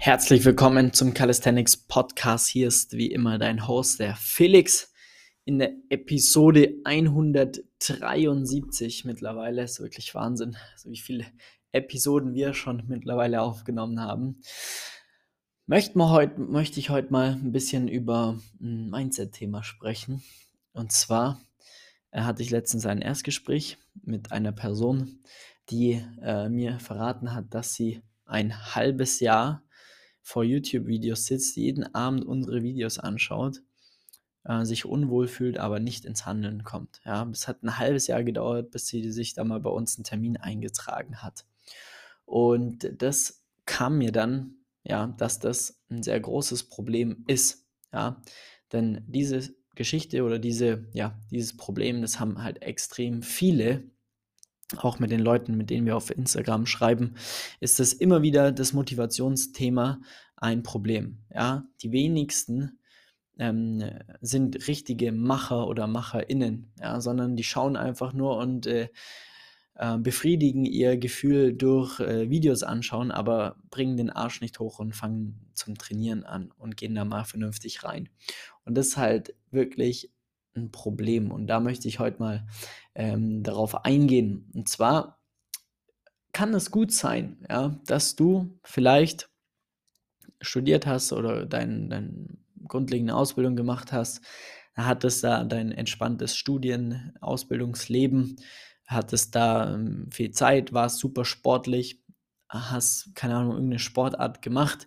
Herzlich willkommen zum Calisthenics Podcast. Hier ist wie immer dein Host, der Felix, in der Episode 173 mittlerweile. Ist wirklich Wahnsinn, so wie viele Episoden wir schon mittlerweile aufgenommen haben. Möchte, mal heut, möchte ich heute mal ein bisschen über ein Mindset-Thema sprechen. Und zwar äh, hatte ich letztens ein Erstgespräch mit einer Person, die äh, mir verraten hat, dass sie ein halbes Jahr vor YouTube-Videos sitzt, jeden Abend unsere Videos anschaut, äh, sich unwohl fühlt, aber nicht ins Handeln kommt. Ja, es hat ein halbes Jahr gedauert, bis sie sich da mal bei uns einen Termin eingetragen hat. Und das kam mir dann, ja, dass das ein sehr großes Problem ist. Ja, denn diese Geschichte oder diese, ja, dieses Problem, das haben halt extrem viele auch mit den Leuten, mit denen wir auf Instagram schreiben, ist das immer wieder das Motivationsthema ein Problem. Ja, die wenigsten ähm, sind richtige Macher oder MacherInnen, ja, sondern die schauen einfach nur und äh, äh, befriedigen ihr Gefühl durch äh, Videos anschauen, aber bringen den Arsch nicht hoch und fangen zum Trainieren an und gehen da mal vernünftig rein. Und das ist halt wirklich ein Problem. Und da möchte ich heute mal ähm, darauf eingehen. Und zwar kann es gut sein, ja, dass du vielleicht studiert hast oder deine dein grundlegende Ausbildung gemacht hast, hattest da dein entspanntes Studien-, Ausbildungsleben, hattest da ähm, viel Zeit, warst super sportlich, hast, keine Ahnung, irgendeine Sportart gemacht,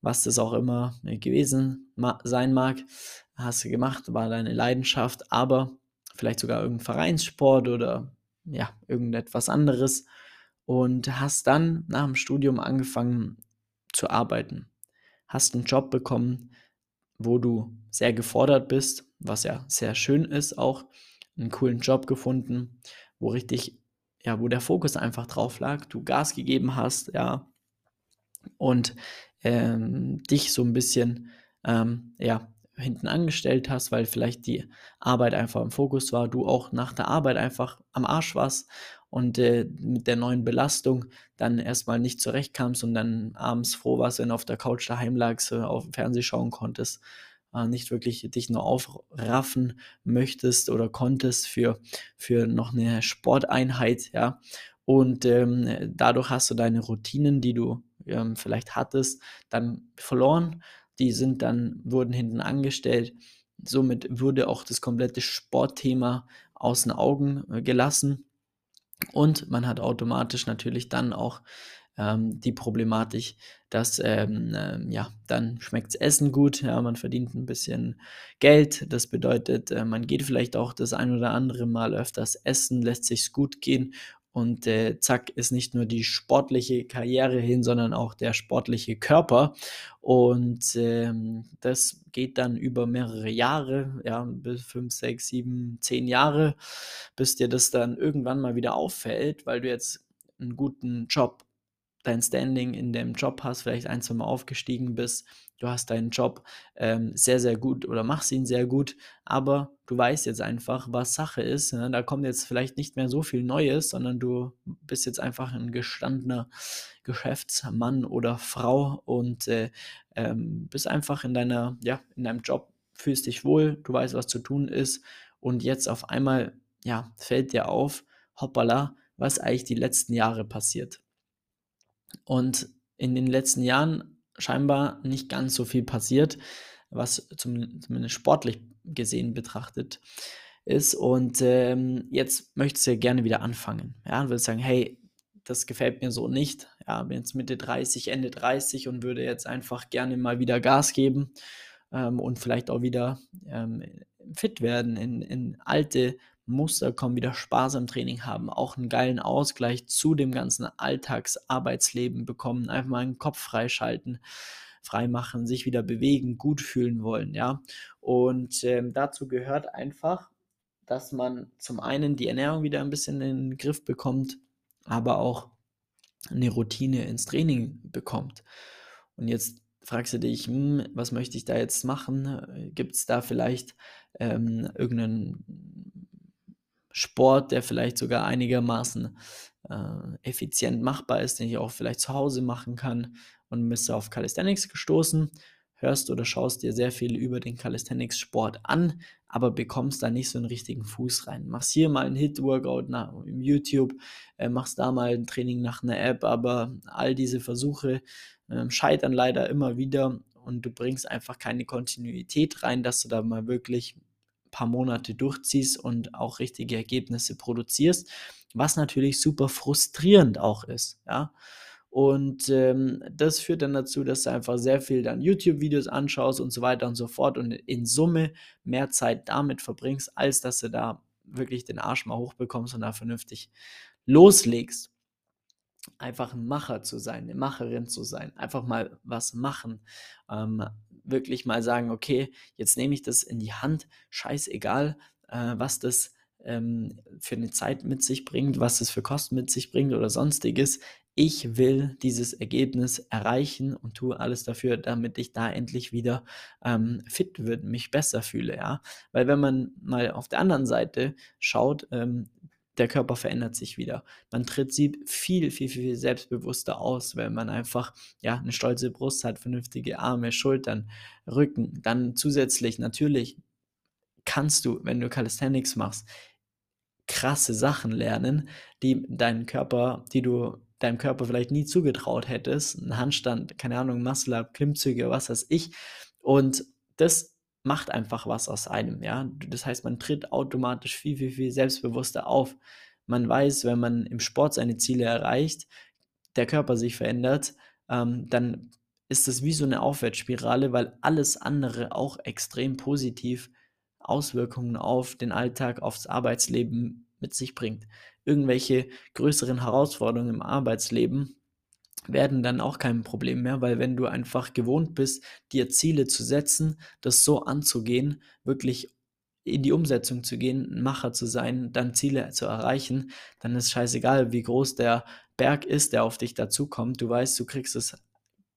was das auch immer gewesen sein mag, hast du gemacht, war deine Leidenschaft, aber vielleicht sogar irgendein Vereinssport oder ja, irgendetwas anderes und hast dann nach dem Studium angefangen zu arbeiten. Hast einen Job bekommen, wo du sehr gefordert bist, was ja sehr schön ist, auch einen coolen Job gefunden, wo richtig, ja, wo der Fokus einfach drauf lag, du Gas gegeben hast, ja, und ähm, dich so ein bisschen, ähm, ja, hinten angestellt hast, weil vielleicht die Arbeit einfach im Fokus war, du auch nach der Arbeit einfach am Arsch warst und äh, mit der neuen Belastung dann erstmal nicht zurechtkamst und dann abends froh warst, wenn du auf der Couch daheim lagst, äh, auf dem Fernseher schauen konntest, äh, nicht wirklich dich nur aufraffen möchtest oder konntest für, für noch eine Sporteinheit, ja. Und ähm, dadurch hast du deine Routinen, die du ähm, vielleicht hattest, dann verloren die sind dann, wurden hinten angestellt. Somit wurde auch das komplette Sportthema aus den Augen äh, gelassen. Und man hat automatisch natürlich dann auch ähm, die Problematik, dass ähm, äh, ja, dann schmeckt Essen gut, ja, man verdient ein bisschen Geld. Das bedeutet, äh, man geht vielleicht auch das ein oder andere Mal öfters essen, lässt sich gut gehen und äh, zack ist nicht nur die sportliche Karriere hin, sondern auch der sportliche Körper. Und ähm, das geht dann über mehrere Jahre, ja, bis fünf, sechs, sieben, zehn Jahre, bis dir das dann irgendwann mal wieder auffällt, weil du jetzt einen guten Job dein Standing in dem Job hast, vielleicht ein, zwei Mal aufgestiegen bist, du hast deinen Job ähm, sehr, sehr gut oder machst ihn sehr gut, aber du weißt jetzt einfach, was Sache ist. Ne? Da kommt jetzt vielleicht nicht mehr so viel Neues, sondern du bist jetzt einfach ein gestandener Geschäftsmann oder Frau und äh, ähm, bist einfach in deiner, ja, in deinem Job, fühlst dich wohl, du weißt, was zu tun ist und jetzt auf einmal, ja, fällt dir auf, hoppala, was eigentlich die letzten Jahre passiert. Und in den letzten Jahren scheinbar nicht ganz so viel passiert, was zum, zumindest sportlich gesehen betrachtet ist. Und ähm, jetzt möchtest du gerne wieder anfangen. Ja, und würdest sagen, hey, das gefällt mir so nicht. Ja, bin jetzt Mitte 30, Ende 30 und würde jetzt einfach gerne mal wieder Gas geben ähm, und vielleicht auch wieder ähm, fit werden, in, in alte Muster kommen, wieder Spaß am Training haben, auch einen geilen Ausgleich zu dem ganzen Alltagsarbeitsleben bekommen, einfach mal einen Kopf freischalten, freimachen, sich wieder bewegen, gut fühlen wollen, ja. Und ähm, dazu gehört einfach, dass man zum einen die Ernährung wieder ein bisschen in den Griff bekommt, aber auch eine Routine ins Training bekommt. Und jetzt fragst du dich, hm, was möchte ich da jetzt machen? Gibt es da vielleicht ähm, irgendeinen Sport, der vielleicht sogar einigermaßen äh, effizient machbar ist, den ich auch vielleicht zu Hause machen kann und bist du auf Calisthenics gestoßen, hörst oder schaust dir sehr viel über den Calisthenics-Sport an, aber bekommst da nicht so einen richtigen Fuß rein. Machst hier mal ein Hit-Workout im YouTube, äh, machst da mal ein Training nach einer App, aber all diese Versuche äh, scheitern leider immer wieder und du bringst einfach keine Kontinuität rein, dass du da mal wirklich paar Monate durchziehst und auch richtige Ergebnisse produzierst, was natürlich super frustrierend auch ist, ja. Und ähm, das führt dann dazu, dass du einfach sehr viel dann YouTube-Videos anschaust und so weiter und so fort und in Summe mehr Zeit damit verbringst, als dass du da wirklich den Arsch mal hochbekommst und da vernünftig loslegst. Einfach ein Macher zu sein, eine Macherin zu sein, einfach mal was machen. Ähm, wirklich mal sagen, okay, jetzt nehme ich das in die Hand, scheißegal, äh, was das ähm, für eine Zeit mit sich bringt, was das für Kosten mit sich bringt oder sonstiges ich will dieses Ergebnis erreichen und tue alles dafür, damit ich da endlich wieder ähm, fit wird, mich besser fühle, ja. Weil wenn man mal auf der anderen Seite schaut, ähm, der Körper verändert sich wieder. Man tritt sie viel, viel, viel selbstbewusster aus, wenn man einfach ja eine stolze Brust hat, vernünftige Arme, Schultern, Rücken. Dann zusätzlich natürlich kannst du, wenn du Calisthenics machst, krasse Sachen lernen, die deinen Körper, die du deinem Körper vielleicht nie zugetraut hättest. Ein Handstand, keine Ahnung, Muscle-Up, Klimmzüge, was weiß ich. Und das macht einfach was aus einem, ja. Das heißt, man tritt automatisch viel, viel, viel selbstbewusster auf. Man weiß, wenn man im Sport seine Ziele erreicht, der Körper sich verändert, ähm, dann ist das wie so eine Aufwärtsspirale, weil alles andere auch extrem positiv Auswirkungen auf den Alltag, aufs Arbeitsleben mit sich bringt irgendwelche größeren Herausforderungen im Arbeitsleben werden dann auch kein Problem mehr, weil wenn du einfach gewohnt bist, dir Ziele zu setzen, das so anzugehen, wirklich in die Umsetzung zu gehen, ein Macher zu sein, dann Ziele zu erreichen, dann ist scheißegal, wie groß der Berg ist, der auf dich dazukommt. Du weißt, du kriegst es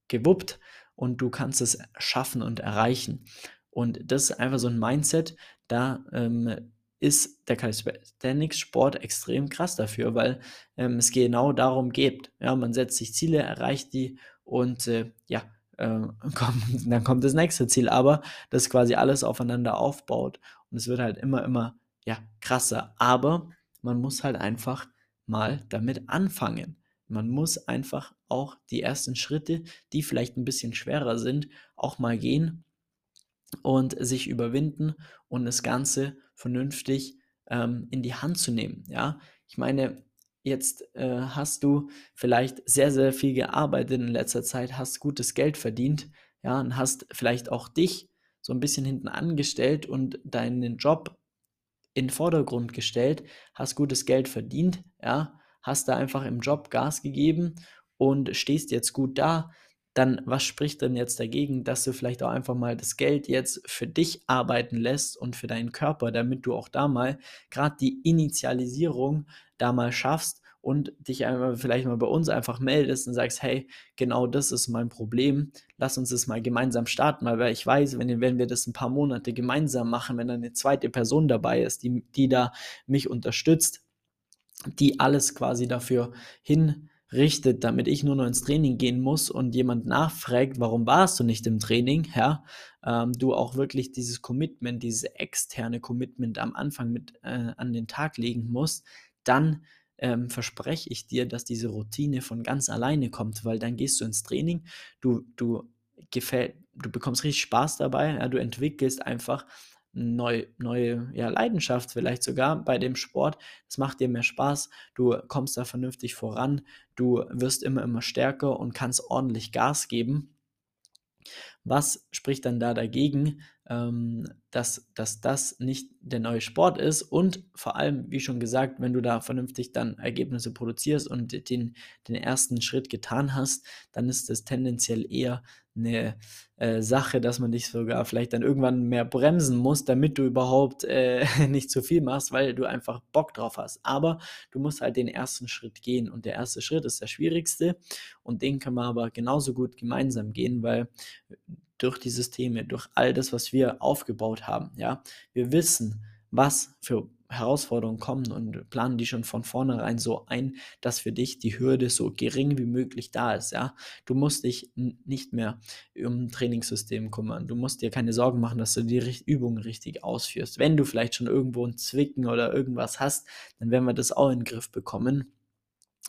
gewuppt und du kannst es schaffen und erreichen. Und das ist einfach so ein Mindset, da ähm, ist der Calisthenics-Sport extrem krass dafür, weil ähm, es genau darum geht. Ja, man setzt sich Ziele, erreicht die und äh, ja, äh, kommt, dann kommt das nächste Ziel, aber das quasi alles aufeinander aufbaut und es wird halt immer, immer ja, krasser. Aber man muss halt einfach mal damit anfangen. Man muss einfach auch die ersten Schritte, die vielleicht ein bisschen schwerer sind, auch mal gehen und sich überwinden und das Ganze vernünftig ähm, in die Hand zu nehmen. Ja, ich meine, jetzt äh, hast du vielleicht sehr, sehr viel gearbeitet in letzter Zeit, hast gutes Geld verdient, ja, und hast vielleicht auch dich so ein bisschen hinten angestellt und deinen Job in den Vordergrund gestellt, hast gutes Geld verdient, ja, hast da einfach im Job Gas gegeben und stehst jetzt gut da, dann was spricht denn jetzt dagegen, dass du vielleicht auch einfach mal das Geld jetzt für dich arbeiten lässt und für deinen Körper, damit du auch da mal gerade die Initialisierung da mal schaffst und dich einmal vielleicht mal bei uns einfach meldest und sagst, hey, genau das ist mein Problem, lass uns das mal gemeinsam starten, weil ich weiß, wenn, wenn wir das ein paar Monate gemeinsam machen, wenn dann eine zweite Person dabei ist, die, die da mich unterstützt, die alles quasi dafür hin richtet, damit ich nur noch ins Training gehen muss und jemand nachfragt, warum warst du nicht im Training, ja, ähm, du auch wirklich dieses Commitment, dieses externe Commitment am Anfang mit äh, an den Tag legen musst, dann ähm, verspreche ich dir, dass diese Routine von ganz alleine kommt, weil dann gehst du ins Training, du, du gefällt, du bekommst richtig Spaß dabei, ja, du entwickelst einfach neu, neue ja, Leidenschaft vielleicht sogar bei dem Sport. Es macht dir mehr Spaß, du kommst da vernünftig voran, du wirst immer, immer stärker und kannst ordentlich Gas geben. Was spricht dann da dagegen, dass, dass das nicht der neue Sport ist und vor allem, wie schon gesagt, wenn du da vernünftig dann Ergebnisse produzierst und den, den ersten Schritt getan hast, dann ist das tendenziell eher eine äh, Sache, dass man dich sogar vielleicht dann irgendwann mehr bremsen muss, damit du überhaupt äh, nicht zu viel machst, weil du einfach Bock drauf hast. Aber du musst halt den ersten Schritt gehen und der erste Schritt ist der schwierigste und den können wir aber genauso gut gemeinsam gehen, weil durch die Systeme, durch all das, was wir aufgebaut haben, ja, wir wissen, was für Herausforderungen kommen und planen die schon von vornherein so ein, dass für dich die Hürde so gering wie möglich da ist, ja. Du musst dich nicht mehr um Trainingssystem kümmern. Du musst dir keine Sorgen machen, dass du die Übungen richtig ausführst. Wenn du vielleicht schon irgendwo ein Zwicken oder irgendwas hast, dann werden wir das auch in den Griff bekommen,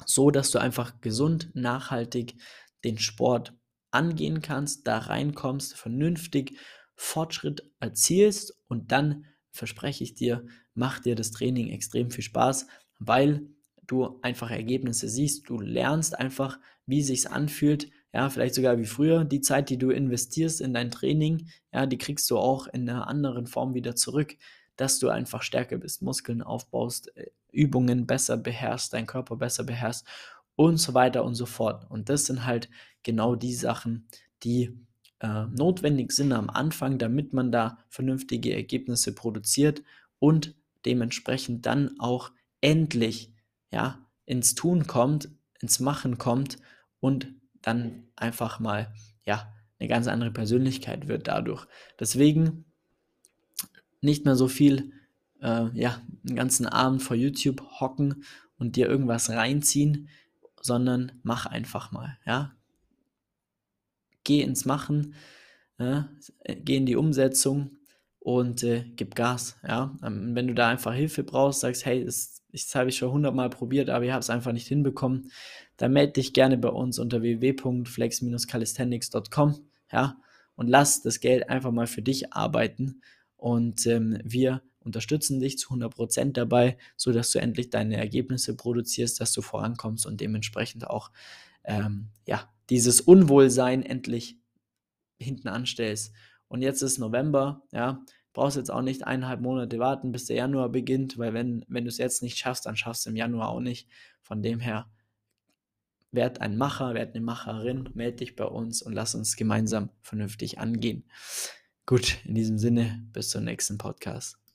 so dass du einfach gesund, nachhaltig den Sport angehen kannst, da reinkommst, vernünftig Fortschritt erzielst und dann verspreche ich dir, macht dir das Training extrem viel Spaß, weil du einfach Ergebnisse siehst, du lernst einfach, wie sich's anfühlt, ja, vielleicht sogar wie früher. Die Zeit, die du investierst in dein Training, ja, die kriegst du auch in einer anderen Form wieder zurück, dass du einfach stärker bist, Muskeln aufbaust, äh, Übungen besser beherrschst, deinen Körper besser beherrschst und so weiter und so fort. Und das sind halt genau die Sachen, die äh, notwendig sind am Anfang, damit man da vernünftige Ergebnisse produziert und dementsprechend dann auch endlich ja, ins Tun kommt, ins Machen kommt und dann einfach mal ja, eine ganz andere Persönlichkeit wird dadurch. Deswegen nicht mehr so viel äh, ja, einen ganzen Abend vor YouTube hocken und dir irgendwas reinziehen, sondern mach einfach mal, ja geh ins Machen, ja, geh in die Umsetzung und äh, gib Gas. Ja? Ähm, wenn du da einfach Hilfe brauchst, sagst, hey, das, das habe ich schon hundertmal probiert, aber ich habe es einfach nicht hinbekommen, dann melde dich gerne bei uns unter www.flex-calisthenics.com ja? und lass das Geld einfach mal für dich arbeiten und ähm, wir unterstützen dich zu 100% dabei, sodass du endlich deine Ergebnisse produzierst, dass du vorankommst und dementsprechend auch ähm, ja, dieses Unwohlsein endlich hinten anstellst. Und jetzt ist November, ja, brauchst jetzt auch nicht eineinhalb Monate warten, bis der Januar beginnt, weil wenn, wenn du es jetzt nicht schaffst, dann schaffst du im Januar auch nicht. Von dem her, werd ein Macher, werd eine Macherin, melde dich bei uns und lass uns gemeinsam vernünftig angehen. Gut, in diesem Sinne, bis zum nächsten Podcast.